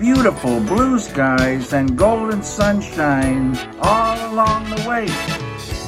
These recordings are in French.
Beautiful blue skies and golden sunshine all along the way.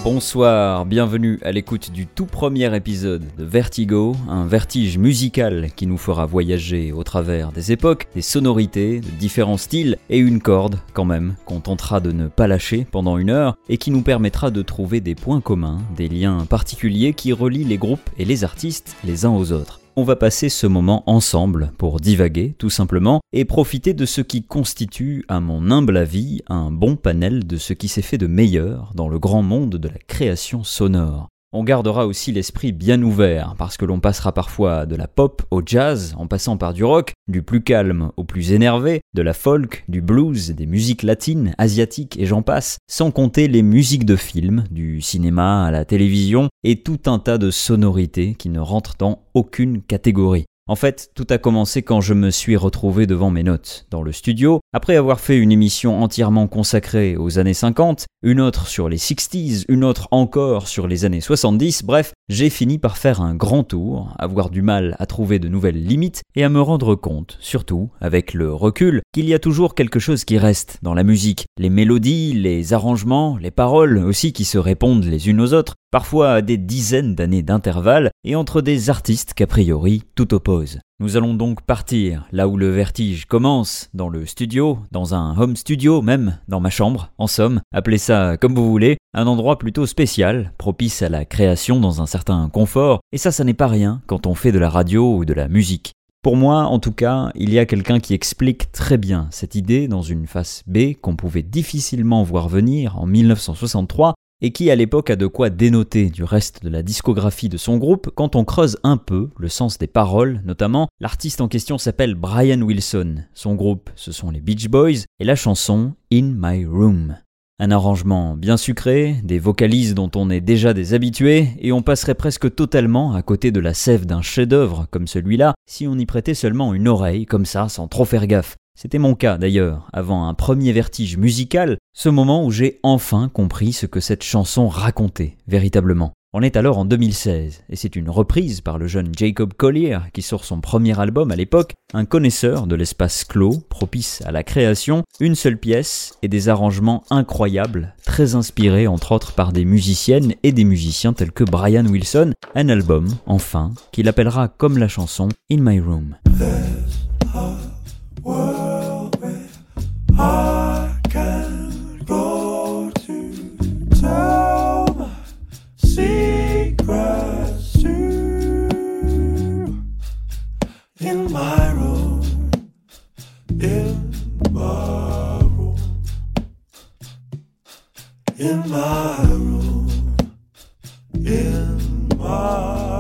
Bonsoir, bienvenue à l'écoute du tout premier épisode de Vertigo, un vertige musical qui nous fera voyager au travers des époques, des sonorités, de différents styles et une corde quand même qu'on tentera de ne pas lâcher pendant une heure et qui nous permettra de trouver des points communs, des liens particuliers qui relient les groupes et les artistes les uns aux autres on va passer ce moment ensemble pour divaguer tout simplement et profiter de ce qui constitue, à mon humble avis, un bon panel de ce qui s'est fait de meilleur dans le grand monde de la création sonore. On gardera aussi l'esprit bien ouvert, parce que l'on passera parfois de la pop au jazz, en passant par du rock, du plus calme au plus énervé, de la folk, du blues, des musiques latines, asiatiques et j'en passe, sans compter les musiques de films, du cinéma à la télévision, et tout un tas de sonorités qui ne rentrent dans aucune catégorie. En fait, tout a commencé quand je me suis retrouvé devant mes notes, dans le studio, après avoir fait une émission entièrement consacrée aux années 50, une autre sur les 60s, une autre encore sur les années 70, bref, j'ai fini par faire un grand tour, avoir du mal à trouver de nouvelles limites et à me rendre compte, surtout avec le recul, qu'il y a toujours quelque chose qui reste dans la musique, les mélodies, les arrangements, les paroles aussi qui se répondent les unes aux autres, parfois à des dizaines d'années d'intervalle et entre des artistes qu'a priori tout oppose. Nous allons donc partir là où le vertige commence, dans le studio, dans un home studio même, dans ma chambre, en somme, appelez ça comme vous voulez, un endroit plutôt spécial, propice à la création dans un certain confort, et ça ça n'est pas rien quand on fait de la radio ou de la musique. Pour moi, en tout cas, il y a quelqu'un qui explique très bien cette idée dans une face B qu'on pouvait difficilement voir venir en 1963 et qui à l'époque a de quoi dénoter du reste de la discographie de son groupe quand on creuse un peu le sens des paroles, notamment l'artiste en question s'appelle Brian Wilson, son groupe ce sont les Beach Boys et la chanson In My Room. Un arrangement bien sucré, des vocalises dont on est déjà des habitués, et on passerait presque totalement à côté de la sève d'un chef-d'œuvre comme celui-là si on y prêtait seulement une oreille comme ça sans trop faire gaffe. C'était mon cas d'ailleurs, avant un premier vertige musical, ce moment où j'ai enfin compris ce que cette chanson racontait véritablement. On est alors en 2016, et c'est une reprise par le jeune Jacob Collier, qui sort son premier album à l'époque, un connaisseur de l'espace clos, propice à la création, une seule pièce et des arrangements incroyables, très inspirés entre autres par des musiciennes et des musiciens tels que Brian Wilson, un album, enfin, qu'il appellera comme la chanson In My Room. In my room, in my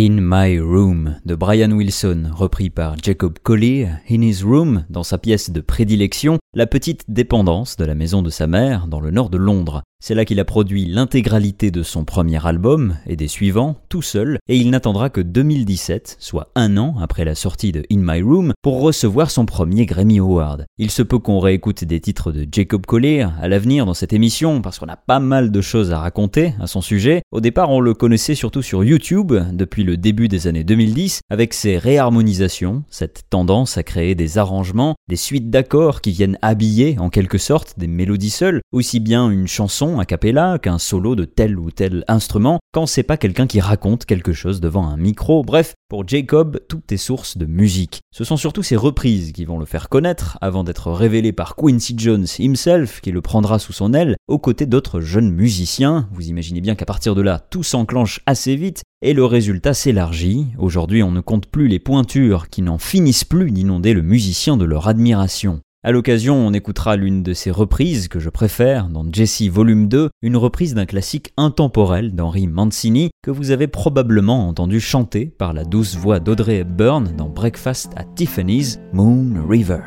In My Room de Brian Wilson, repris par Jacob Collier, In His Room, dans sa pièce de prédilection, la petite dépendance de la maison de sa mère dans le nord de Londres. C'est là qu'il a produit l'intégralité de son premier album et des suivants, tout seul, et il n'attendra que 2017, soit un an après la sortie de In My Room, pour recevoir son premier Grammy Award. Il se peut qu'on réécoute des titres de Jacob Collier à l'avenir dans cette émission, parce qu'on a pas mal de choses à raconter à son sujet. Au départ, on le connaissait surtout sur YouTube, depuis le début des années 2010, avec ses réharmonisations, cette tendance à créer des arrangements, des suites d'accords qui viennent habiller en quelque sorte des mélodies seules, aussi bien une chanson a cappella qu'un solo de tel ou tel instrument, quand c'est pas quelqu'un qui raconte quelque chose devant un micro. Bref, pour Jacob, tout est source de musique. Ce sont surtout ses reprises qui vont le faire connaître avant d'être révélé par Quincy Jones himself qui le prendra sous son aile aux côtés d'autres jeunes musiciens. Vous imaginez bien qu'à partir de là, tout s'enclenche assez vite et le résultat s'élargit. Aujourd'hui, on ne compte plus les pointures qui n'en finissent plus d'inonder le musicien de leur admiration. À l'occasion, on écoutera l'une de ses reprises que je préfère dans Jesse Volume 2, une reprise d'un classique intemporel d'Henry Mancini que vous avez probablement entendu chanter par la douce voix d'Audrey Hepburn dans Breakfast at Tiffany's Moon River.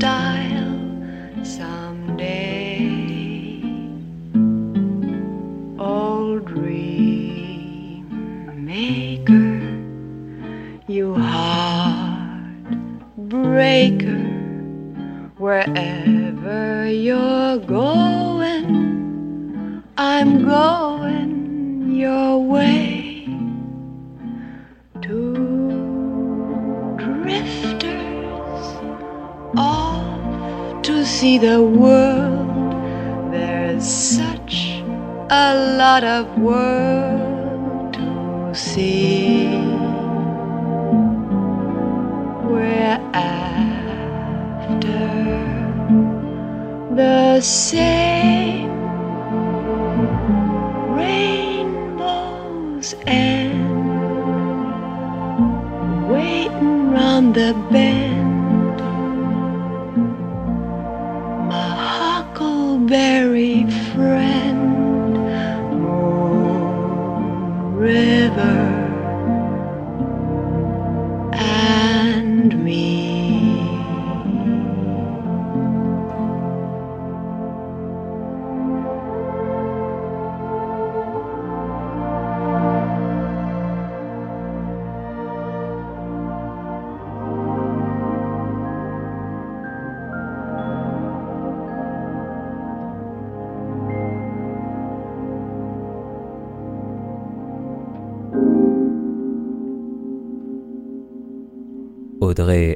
wider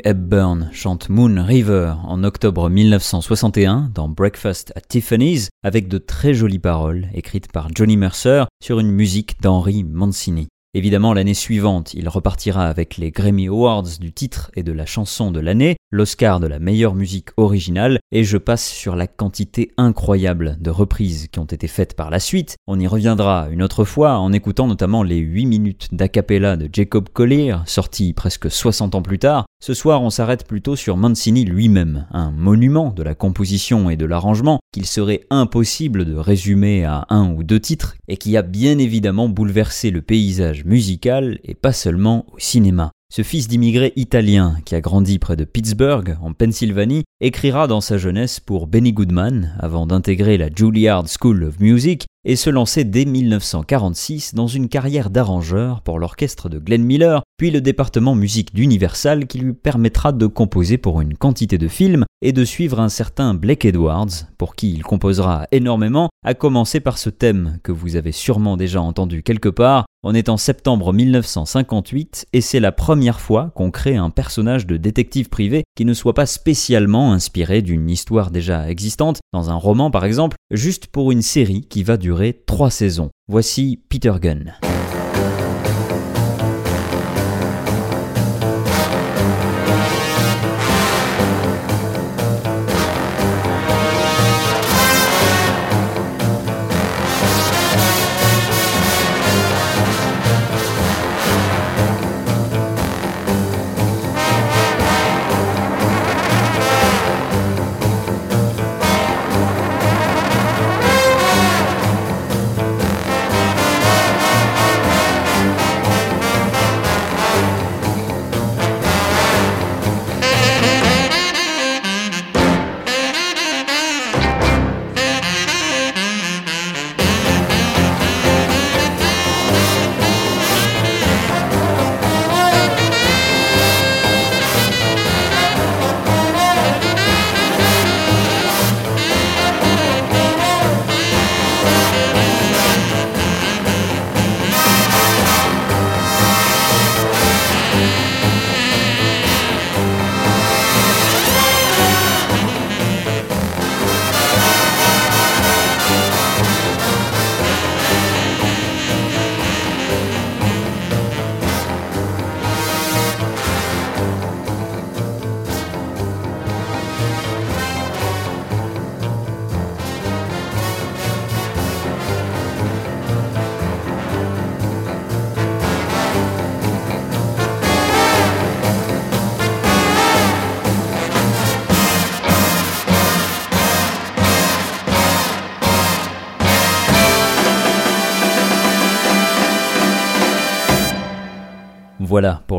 Hepburn chante Moon River en octobre 1961 dans Breakfast at Tiffany's avec de très jolies paroles écrites par Johnny Mercer sur une musique d'Henry Mancini. Évidemment, l'année suivante, il repartira avec les Grammy Awards du titre et de la chanson de l'année, l'Oscar de la meilleure musique originale, et je passe sur la quantité incroyable de reprises qui ont été faites par la suite. On y reviendra une autre fois en écoutant notamment les 8 minutes d'acapella de Jacob Collier, sorti presque 60 ans plus tard. Ce soir, on s'arrête plutôt sur Mancini lui-même, un monument de la composition et de l'arrangement qu'il serait impossible de résumer à un ou deux titres, et qui a bien évidemment bouleversé le paysage musical et pas seulement au cinéma. Ce fils d'immigrés italiens qui a grandi près de Pittsburgh, en Pennsylvanie, écrira dans sa jeunesse pour Benny Goodman avant d'intégrer la Juilliard School of Music et se lancer dès 1946 dans une carrière d'arrangeur pour l'orchestre de Glenn Miller, puis le département musique d'Universal qui lui permettra de composer pour une quantité de films et de suivre un certain Blake Edwards, pour qui il composera énormément, à commencer par ce thème que vous avez sûrement déjà entendu quelque part. On est en septembre 1958 et c'est la première fois qu'on crée un personnage de détective privé qui ne soit pas spécialement inspiré d'une histoire déjà existante, dans un roman par exemple, juste pour une série qui va durer trois saisons. Voici Peter Gunn.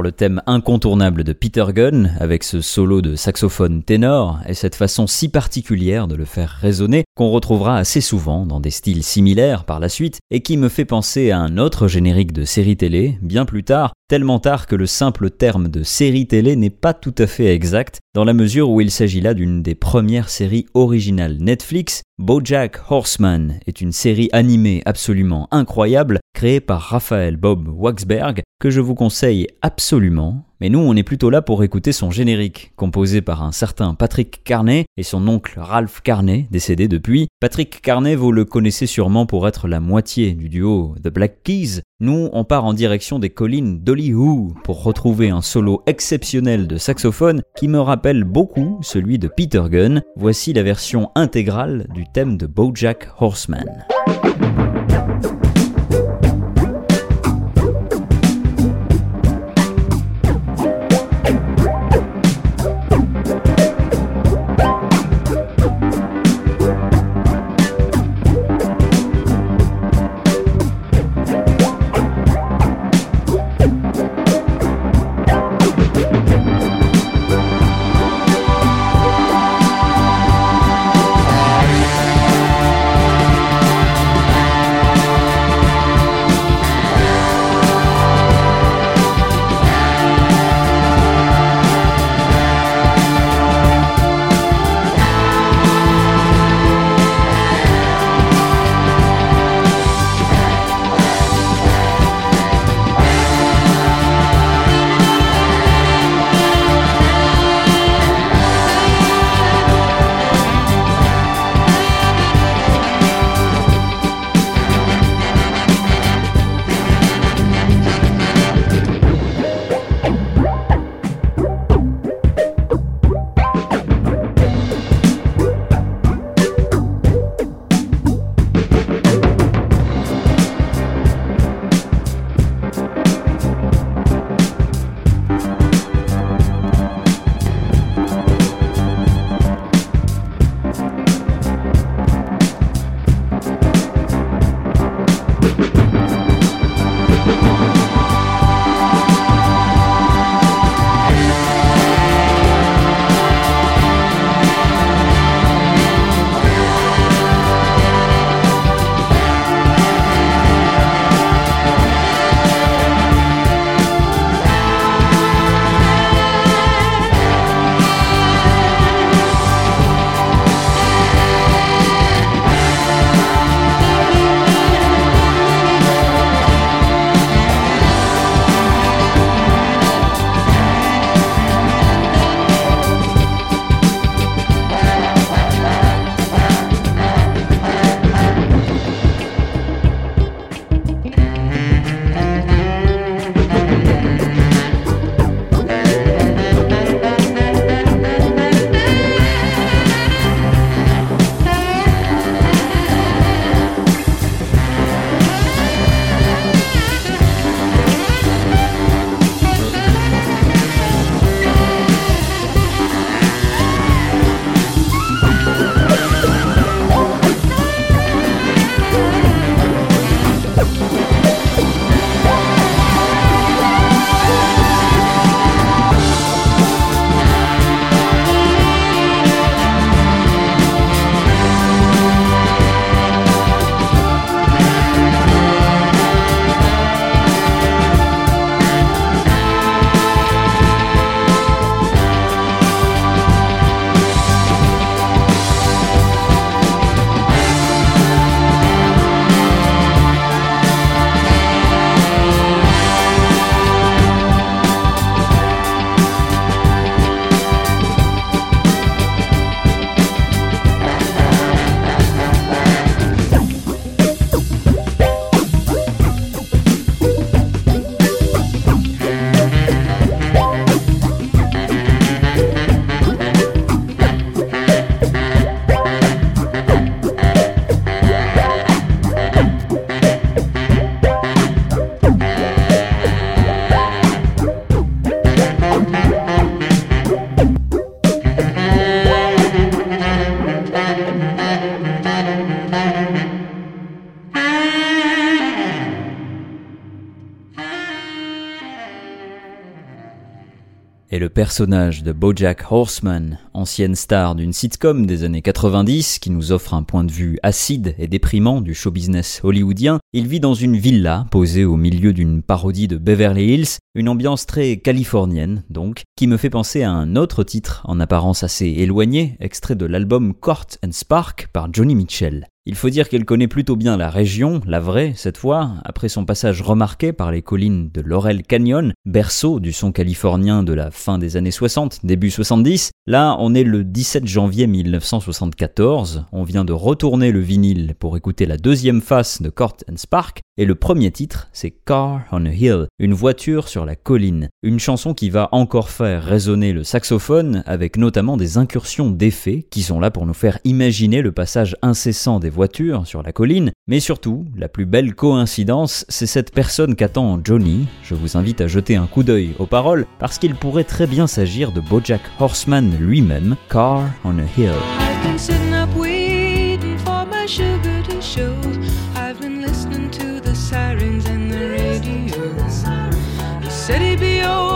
Le thème incontournable de Peter Gunn, avec ce solo de saxophone ténor et cette façon si particulière de le faire résonner qu'on retrouvera assez souvent dans des styles similaires par la suite et qui me fait penser à un autre générique de série télé, bien plus tard, tellement tard que le simple terme de série télé n'est pas tout à fait exact, dans la mesure où il s'agit là d'une des premières séries originales Netflix. Bojack Horseman est une série animée absolument incroyable créée par Raphaël Bob Waxberg que je vous conseille absolument mais nous, on est plutôt là pour écouter son générique, composé par un certain Patrick Carney et son oncle Ralph Carney, décédé depuis. Patrick Carney, vous le connaissez sûrement pour être la moitié du duo The Black Keys. Nous, on part en direction des collines d'Hollywood pour retrouver un solo exceptionnel de saxophone qui me rappelle beaucoup celui de Peter Gunn. Voici la version intégrale du thème de Bojack Horseman. Personnage de Bojack Horseman, ancienne star d'une sitcom des années 90 qui nous offre un point de vue acide et déprimant du show business hollywoodien, il vit dans une villa posée au milieu d'une parodie de Beverly Hills, une ambiance très californienne donc, qui me fait penser à un autre titre en apparence assez éloigné, extrait de l'album Court and Spark par Johnny Mitchell. Il faut dire qu'elle connaît plutôt bien la région, la vraie cette fois, après son passage remarqué par les collines de Laurel Canyon, berceau du son californien de la fin des années 60, début 70. Là, on est le 17 janvier 1974, on vient de retourner le vinyle pour écouter la deuxième face de Court and Spark, et le premier titre, c'est Car on a Hill, une voiture sur la colline, une chanson qui va encore faire résonner le saxophone avec notamment des incursions d'effets qui sont là pour nous faire imaginer le passage incessant des voitures sur la colline, mais surtout, la plus belle coïncidence, c'est cette personne qu'attend Johnny. Je vous invite à jeter un coup d'œil aux paroles parce qu'il pourrait très bien s'agir de Bojack Horseman lui-même, Car on a Hill. Sitting up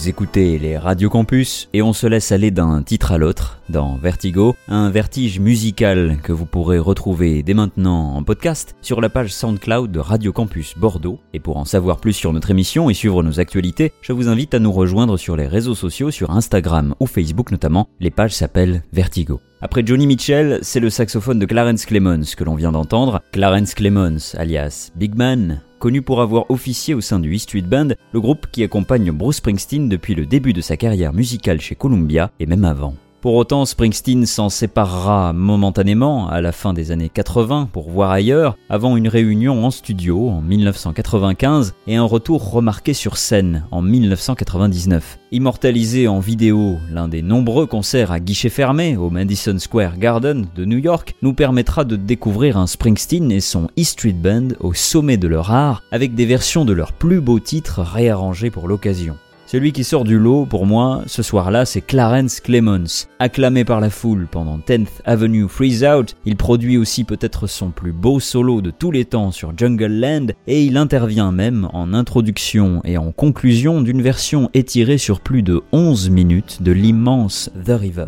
Vous écoutez les Radio Campus et on se laisse aller d'un titre à l'autre dans Vertigo, un vertige musical que vous pourrez retrouver dès maintenant en podcast sur la page SoundCloud de Radio Campus Bordeaux. Et pour en savoir plus sur notre émission et suivre nos actualités, je vous invite à nous rejoindre sur les réseaux sociaux, sur Instagram ou Facebook notamment. Les pages s'appellent Vertigo. Après Johnny Mitchell, c'est le saxophone de Clarence Clemons que l'on vient d'entendre. Clarence Clemons, alias Big Man, connu pour avoir officié au sein du E Street Band, le groupe qui accompagne Bruce Springsteen depuis le début de sa carrière musicale chez Columbia et même avant. Pour autant, Springsteen s'en séparera momentanément à la fin des années 80 pour voir ailleurs, avant une réunion en studio en 1995 et un retour remarqué sur scène en 1999. Immortalisé en vidéo, l'un des nombreux concerts à guichet fermé au Madison Square Garden de New York nous permettra de découvrir un Springsteen et son E Street Band au sommet de leur art avec des versions de leurs plus beaux titres réarrangés pour l'occasion. Celui qui sort du lot, pour moi, ce soir-là, c'est Clarence Clemons. Acclamé par la foule pendant 10th Avenue Freeze Out, il produit aussi peut-être son plus beau solo de tous les temps sur Jungle Land et il intervient même en introduction et en conclusion d'une version étirée sur plus de 11 minutes de l'immense The River.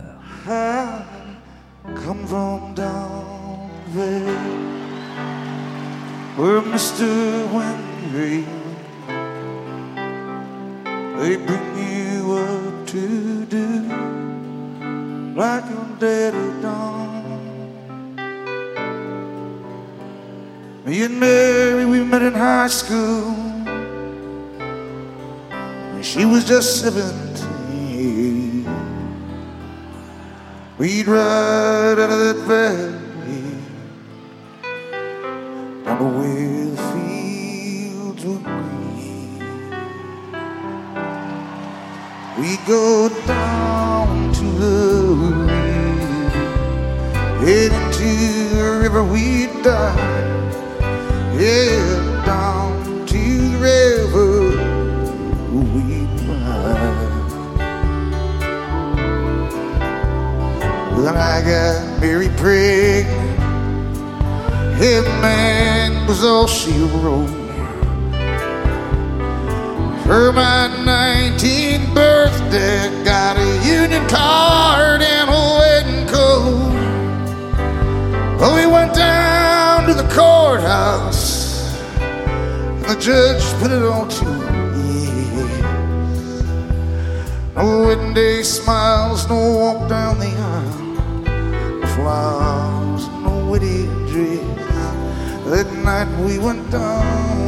Winry they bring you up to do like your daddy done. Me and Mary, we met in high school when she was just seventeen. We'd ride out of that valley down where the fields were green. We'd go down to the river, head into the river we'd dive. Yeah, down to the river we'd ride. Then I got Mary pregnant. Head man was all she wrote. For my 19th birthday, got a union card and a wedding coat. Well, we went down to the courthouse, and the judge put it on to me. No wedding day smiles, no walk down the aisle, no flowers, no wedding dress. That night we went down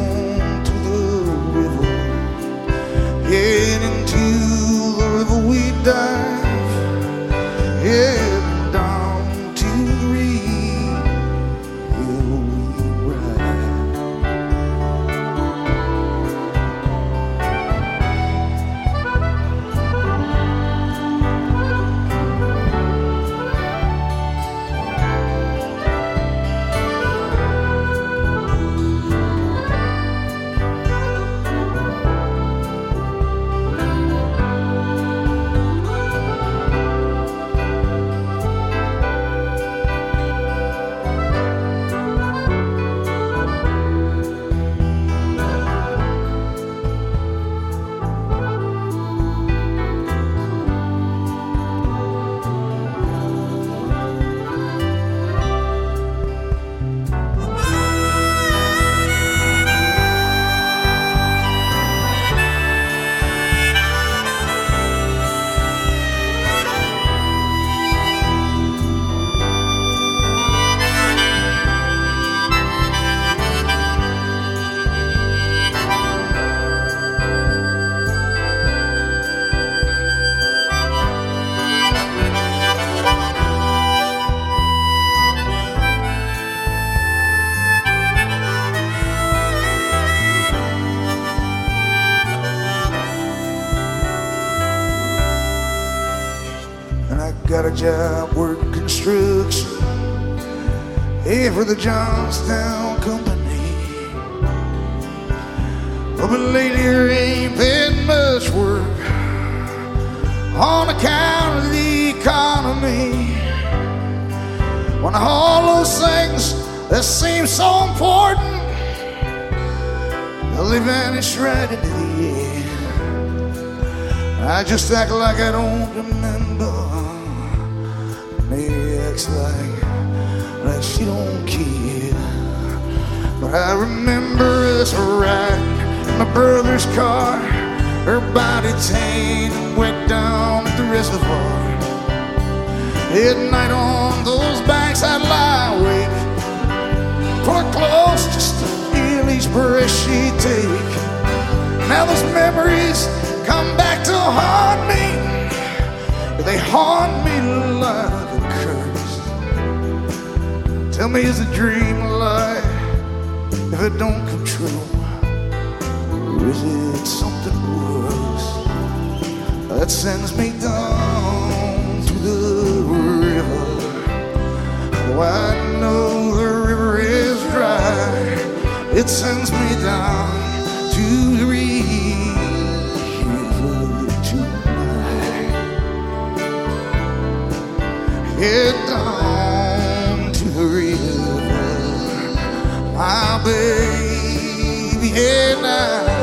on account of the economy. When all those things that seem so important, they vanish right into the air. I just act like I don't remember. Maybe acts like like she don't care. But I remember us riding in my brother's car. Her body and wet down at the reservoir. At night on those banks I'd lie awake. Her close just to feel each breath she'd take. Now those memories come back to haunt me. They haunt me like a curse. Tell me, is a dream a lie if it don't come true? Or is it something worse that sends me down to the river? Oh, I know the river is dry. It sends me down to the river tonight. Head down to the river, my baby, head down.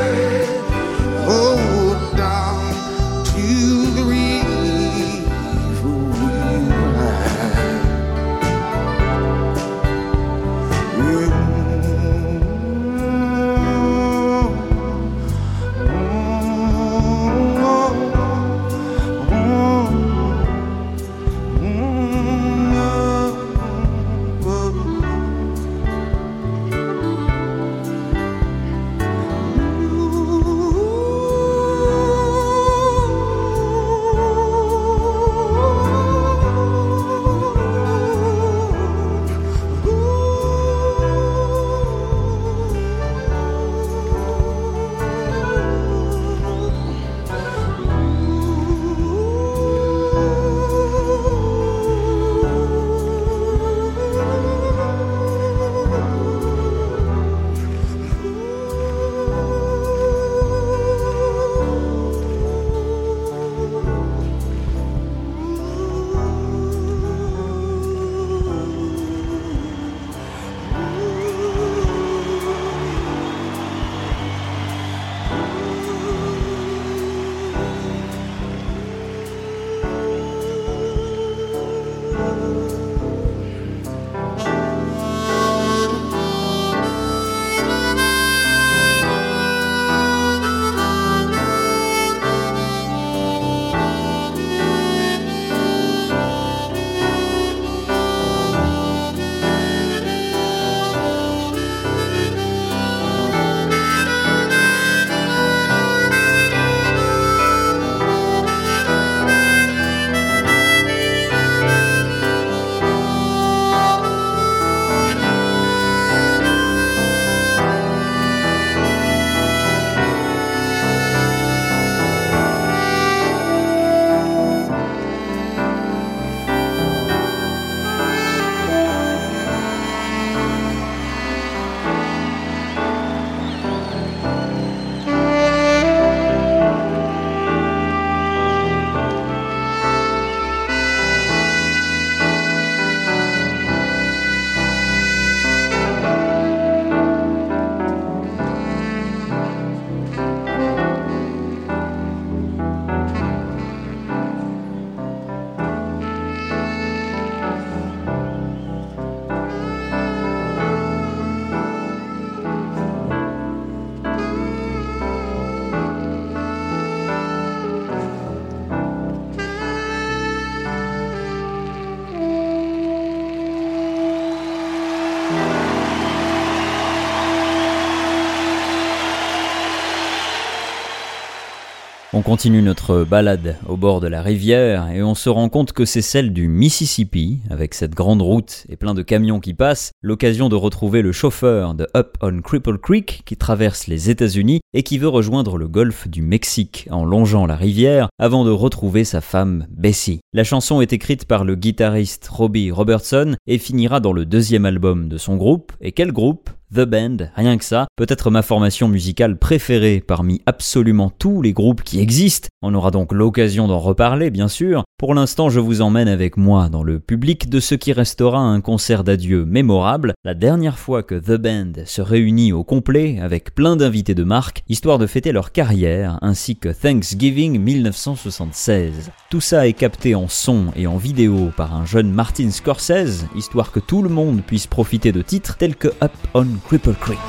Continue notre balade au bord de la rivière et on se rend compte que c'est celle du Mississippi, avec cette grande route et plein de camions qui passent, l'occasion de retrouver le chauffeur de Up on Cripple Creek qui traverse les États-Unis et qui veut rejoindre le golfe du Mexique en longeant la rivière avant de retrouver sa femme Bessie. La chanson est écrite par le guitariste Robbie Robertson et finira dans le deuxième album de son groupe. Et quel groupe? The Band, rien que ça, peut-être ma formation musicale préférée parmi absolument tous les groupes qui existent. On aura donc l'occasion d'en reparler, bien sûr. Pour l'instant, je vous emmène avec moi dans le public de ce qui restera un concert d'adieu mémorable, la dernière fois que The Band se réunit au complet avec plein d'invités de marque, histoire de fêter leur carrière, ainsi que Thanksgiving 1976. Tout ça est capté en son et en vidéo par un jeune Martin Scorsese, histoire que tout le monde puisse profiter de titres tels que Up on Cripple Creek.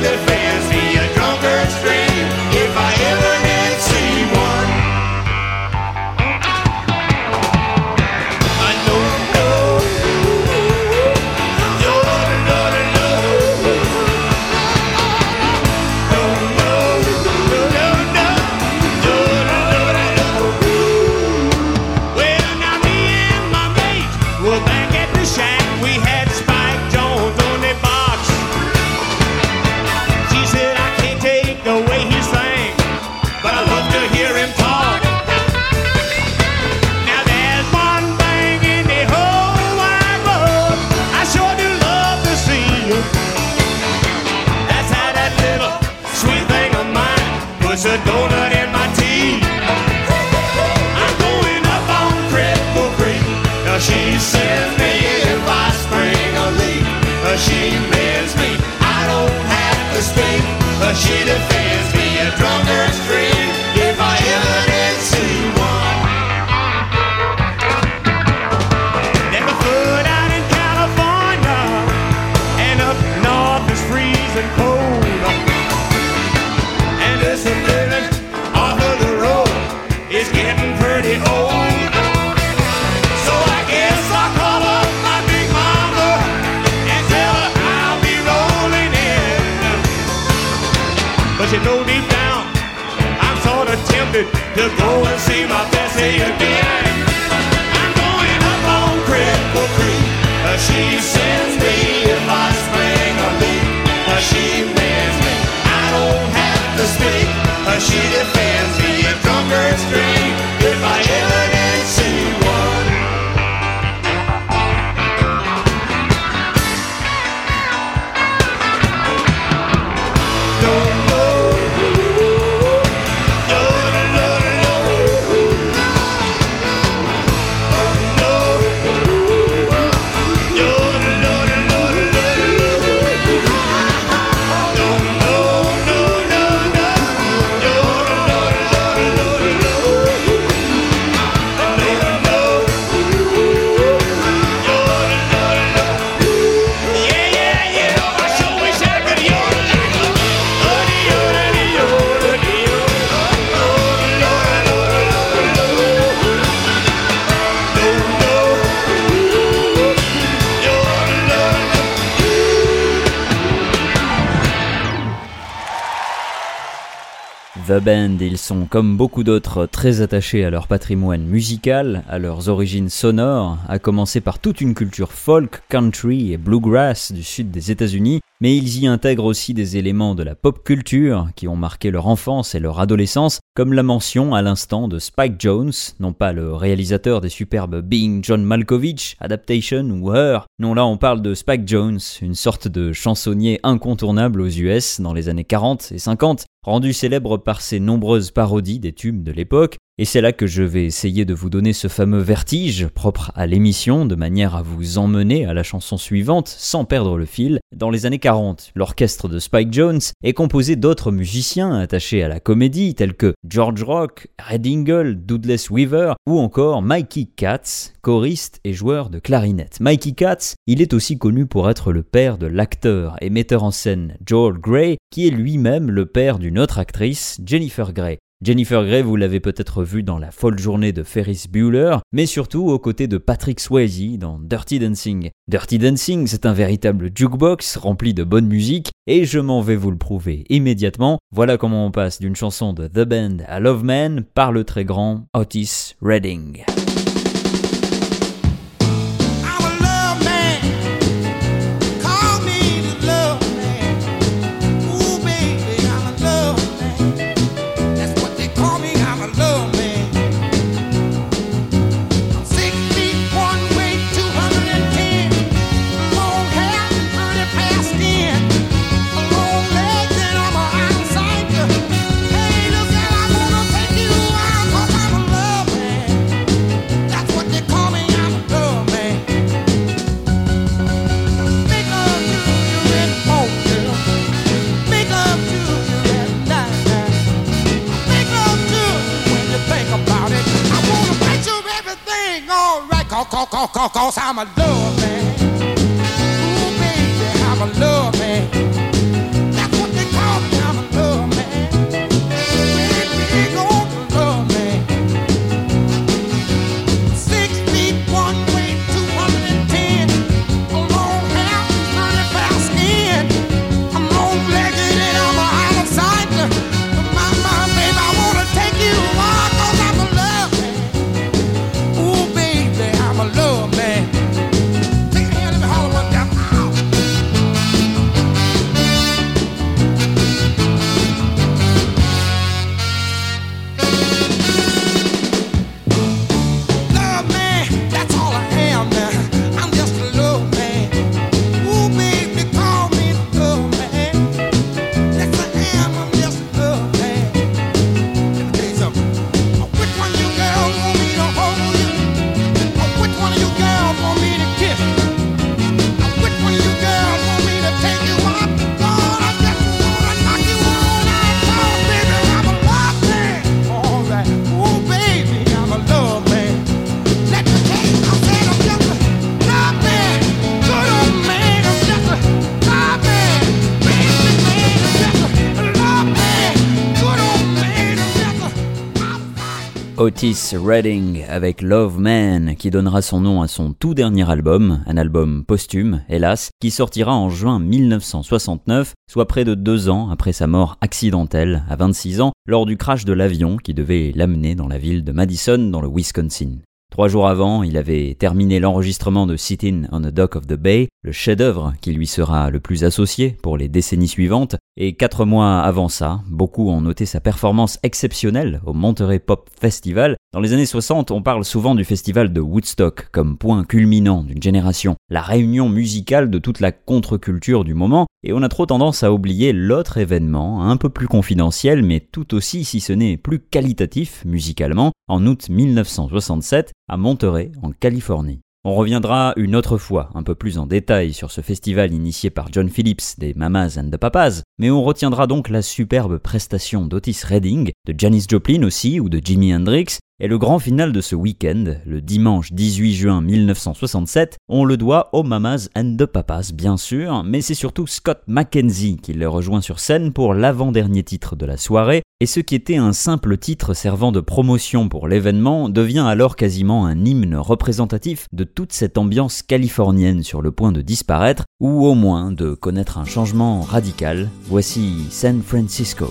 del Ils sont comme beaucoup d'autres très attachés à leur patrimoine musical, à leurs origines sonores, à commencer par toute une culture folk, country et bluegrass du sud des États-Unis, mais ils y intègrent aussi des éléments de la pop culture qui ont marqué leur enfance et leur adolescence, comme la mention à l'instant de Spike Jones, non pas le réalisateur des superbes Being John Malkovich, Adaptation ou Her, non là on parle de Spike Jones, une sorte de chansonnier incontournable aux US dans les années 40 et 50, rendu célèbre par ses nombreuses parodies des tubes de l'époque, et c'est là que je vais essayer de vous donner ce fameux vertige propre à l'émission, de manière à vous emmener à la chanson suivante sans perdre le fil. Dans les années 40, l'orchestre de Spike Jones est composé d'autres musiciens attachés à la comédie, tels que George Rock, Red Ingle, Douglas Weaver ou encore Mikey Katz, choriste et joueur de clarinette. Mikey Katz, il est aussi connu pour être le père de l'acteur et metteur en scène Joel Grey, qui est lui-même le père d'une autre actrice, Jennifer Grey. Jennifer Grey, vous l'avez peut-être vu dans La folle journée de Ferris Bueller, mais surtout aux côtés de Patrick Swayze dans Dirty Dancing. Dirty Dancing, c'est un véritable jukebox rempli de bonne musique, et je m'en vais vous le prouver immédiatement. Voilà comment on passe d'une chanson de The Band à Love Man par le très grand Otis Redding. Cause, cause, cause, I'm a love Otis Redding avec Love Man, qui donnera son nom à son tout dernier album, un album posthume, hélas, qui sortira en juin 1969, soit près de deux ans après sa mort accidentelle, à 26 ans, lors du crash de l'avion qui devait l'amener dans la ville de Madison, dans le Wisconsin. Trois jours avant, il avait terminé l'enregistrement de Sitting on the Dock of the Bay, le chef-d'œuvre qui lui sera le plus associé pour les décennies suivantes, et quatre mois avant ça, beaucoup ont noté sa performance exceptionnelle au Monterey Pop Festival. Dans les années 60, on parle souvent du festival de Woodstock comme point culminant d'une génération, la réunion musicale de toute la contre-culture du moment, et on a trop tendance à oublier l'autre événement, un peu plus confidentiel, mais tout aussi, si ce n'est plus qualitatif musicalement, en août 1967, à Monterey, en Californie. On reviendra une autre fois, un peu plus en détail, sur ce festival initié par John Phillips des Mamas and the Papas, mais on retiendra donc la superbe prestation d'Otis Redding, de Janis Joplin aussi, ou de Jimi Hendrix, et le grand final de ce week-end, le dimanche 18 juin 1967, on le doit aux Mamas and the Papas bien sûr, mais c'est surtout Scott McKenzie qui les rejoint sur scène pour l'avant-dernier titre de la soirée, et ce qui était un simple titre servant de promotion pour l'événement devient alors quasiment un hymne représentatif de toute cette ambiance californienne sur le point de disparaître, ou au moins de connaître un changement radical. Voici San Francisco.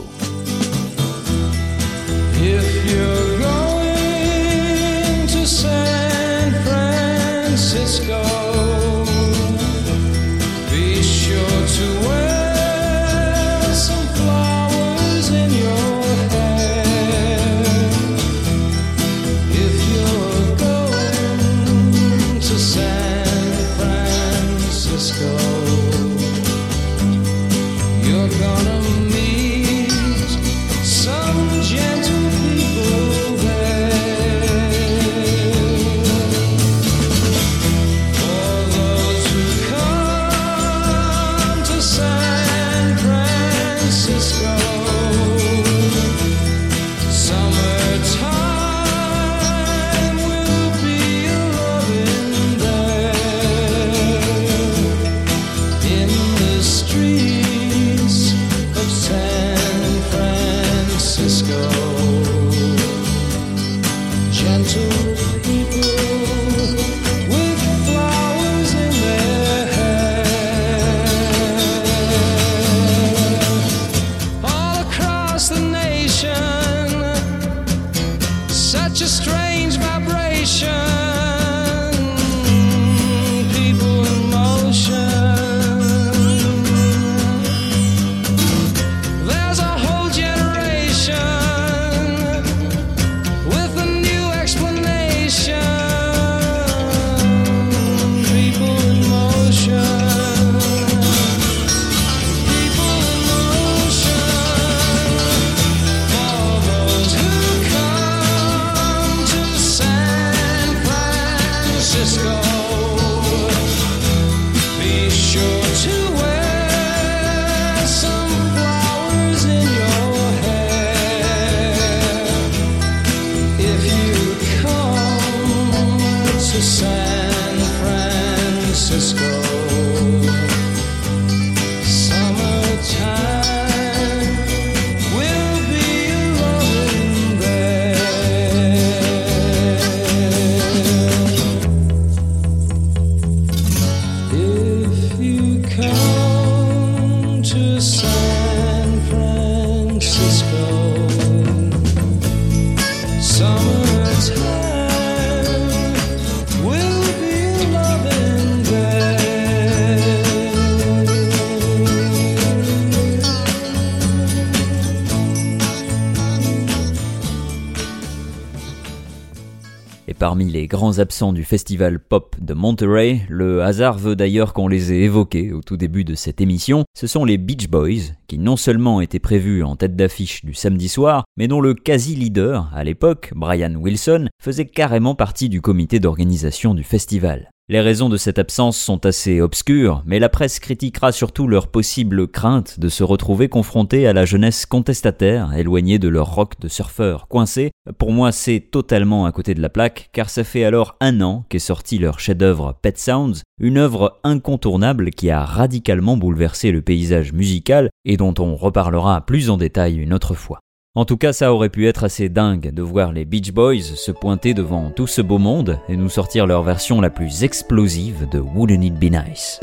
Absents du festival pop de Monterey, le hasard veut d'ailleurs qu'on les ait évoqués au tout début de cette émission, ce sont les Beach Boys, qui non seulement étaient prévus en tête d'affiche du samedi soir, mais dont le quasi-leader, à l'époque, Brian Wilson, faisait carrément partie du comité d'organisation du festival. Les raisons de cette absence sont assez obscures, mais la presse critiquera surtout leur possible crainte de se retrouver confrontés à la jeunesse contestataire, éloignée de leur rock de surfeurs coincés. Pour moi, c'est totalement à côté de la plaque, car ça fait alors un an qu'est sorti leur chef-d'œuvre Pet Sounds, une œuvre incontournable qui a radicalement bouleversé le paysage musical et dont on reparlera plus en détail une autre fois. En tout cas, ça aurait pu être assez dingue de voir les Beach Boys se pointer devant tout ce beau monde et nous sortir leur version la plus explosive de Wouldn't It Be Nice?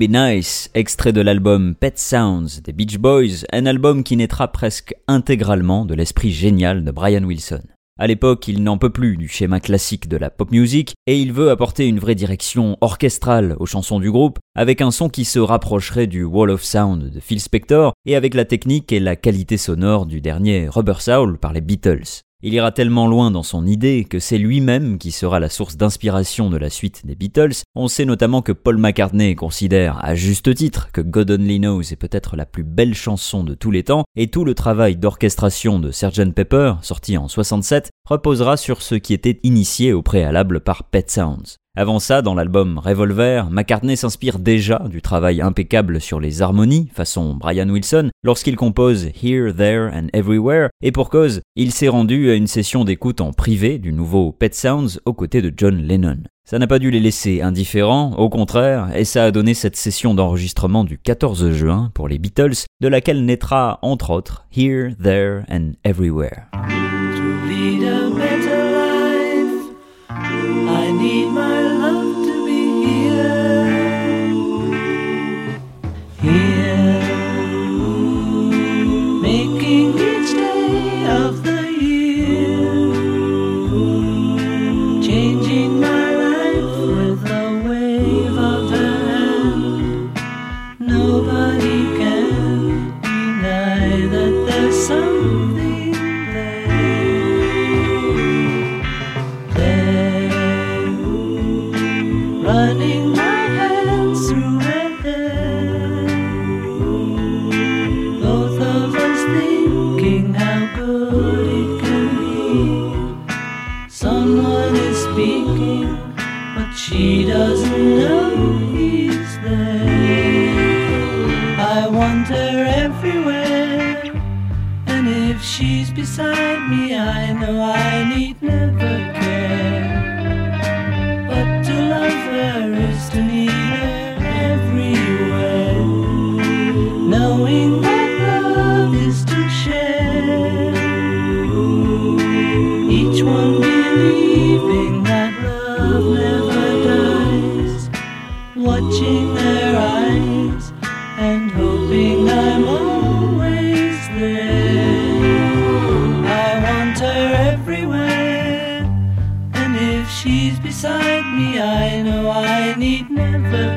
Be Nice, extrait de l'album Pet Sounds des Beach Boys, un album qui naîtra presque intégralement de l'esprit génial de Brian Wilson. À l'époque, il n'en peut plus du schéma classique de la pop music et il veut apporter une vraie direction orchestrale aux chansons du groupe avec un son qui se rapprocherait du Wall of Sound de Phil Spector et avec la technique et la qualité sonore du dernier Rubber Soul par les Beatles. Il ira tellement loin dans son idée que c'est lui-même qui sera la source d'inspiration de la suite des Beatles. On sait notamment que Paul McCartney considère à juste titre que God Only Knows est peut-être la plus belle chanson de tous les temps et tout le travail d'orchestration de Sgt Pepper, sorti en 67, reposera sur ce qui était initié au préalable par Pet Sounds. Avant ça, dans l'album Revolver, McCartney s'inspire déjà du travail impeccable sur les harmonies, façon Brian Wilson, lorsqu'il compose Here, There and Everywhere, et pour cause, il s'est rendu à une session d'écoute en privé du nouveau Pet Sounds aux côtés de John Lennon. Ça n'a pas dû les laisser indifférents, au contraire, et ça a donné cette session d'enregistrement du 14 juin pour les Beatles, de laquelle naîtra entre autres Here, There and Everywhere. Need my love beside me, I know I need never she's beside me, I know I need never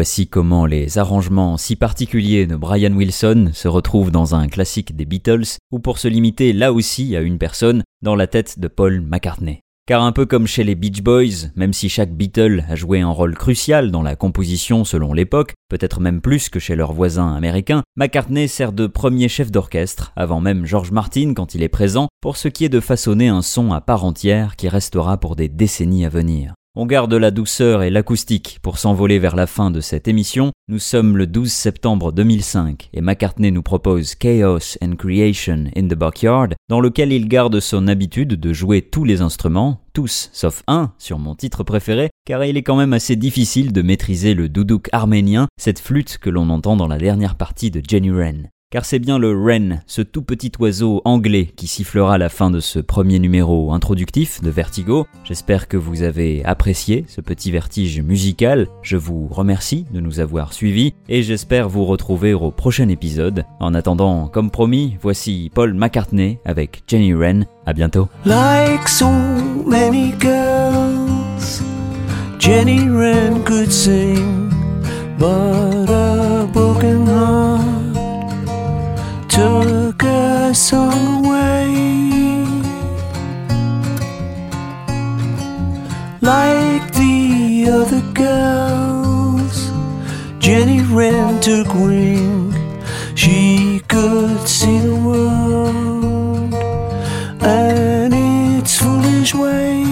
voici comment les arrangements si particuliers de Brian Wilson se retrouvent dans un classique des Beatles, ou pour se limiter là aussi à une personne, dans la tête de Paul McCartney. Car un peu comme chez les Beach Boys, même si chaque Beatle a joué un rôle crucial dans la composition selon l'époque, peut-être même plus que chez leurs voisins américains, McCartney sert de premier chef d'orchestre, avant même George Martin quand il est présent, pour ce qui est de façonner un son à part entière qui restera pour des décennies à venir. On garde la douceur et l'acoustique pour s'envoler vers la fin de cette émission. Nous sommes le 12 septembre 2005 et McCartney nous propose Chaos and Creation in the Backyard, dans lequel il garde son habitude de jouer tous les instruments, tous sauf un sur mon titre préféré, car il est quand même assez difficile de maîtriser le doudouk arménien, cette flûte que l'on entend dans la dernière partie de Jenny Wren car c'est bien le wren, ce tout petit oiseau anglais qui sifflera la fin de ce premier numéro introductif de Vertigo. J'espère que vous avez apprécié ce petit vertige musical. Je vous remercie de nous avoir suivis et j'espère vous retrouver au prochain épisode. En attendant, comme promis, voici Paul McCartney avec Jenny Wren. À bientôt. Like so many girls, took us all away like the other girls. Jenny Wren took wing, she could see the world and its foolish ways.